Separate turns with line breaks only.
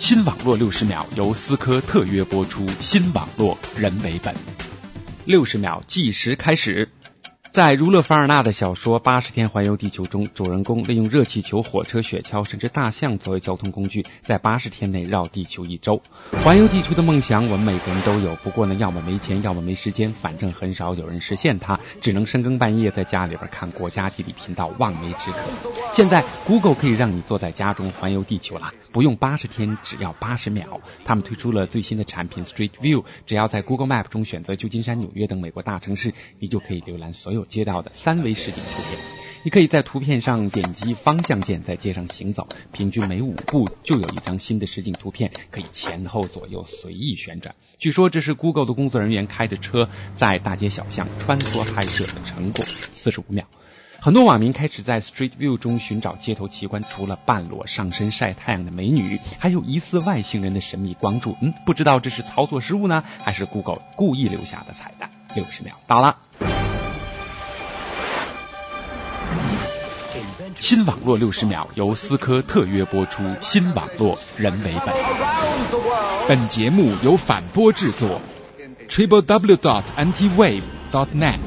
新网络六十秒由思科特约播出，新网络人为本。六十秒计时开始。在儒勒·凡尔纳的小说《八十天环游地球》中，主人公利用热气球、火车、雪橇，甚至大象作为交通工具，在八十天内绕地球一周。环游地球的梦想，我们每个人都有。不过呢，要么没钱，要么没时间，反正很少有人实现它，只能深更半夜在家里边看国家地理频道，望梅止渴。现在，Google 可以让你坐在家中环游地球了，不用八十天，只要八十秒。他们推出了最新的产品 Street View，只要在 Google Map 中选择旧金山、纽约等美国大城市，你就可以浏览所有。接到的三维实景图片，你可以在图片上点击方向键，在街上行走，平均每五步就有一张新的实景图片，可以前后左右随意旋转。据说这是 Google 的工作人员开着车在大街小巷穿梭拍摄的成果。四十五秒，很多网民开始在 Street View 中寻找街头奇观，除了半裸上身晒太阳的美女，还有疑似外星人的神秘光柱。嗯，不知道这是操作失误呢，还是 Google 故意留下的彩蛋？六十秒到了。新网络六十秒由思科特约播出，新网络人为本。本节目由反播制作，triple w dot antiwave dot net。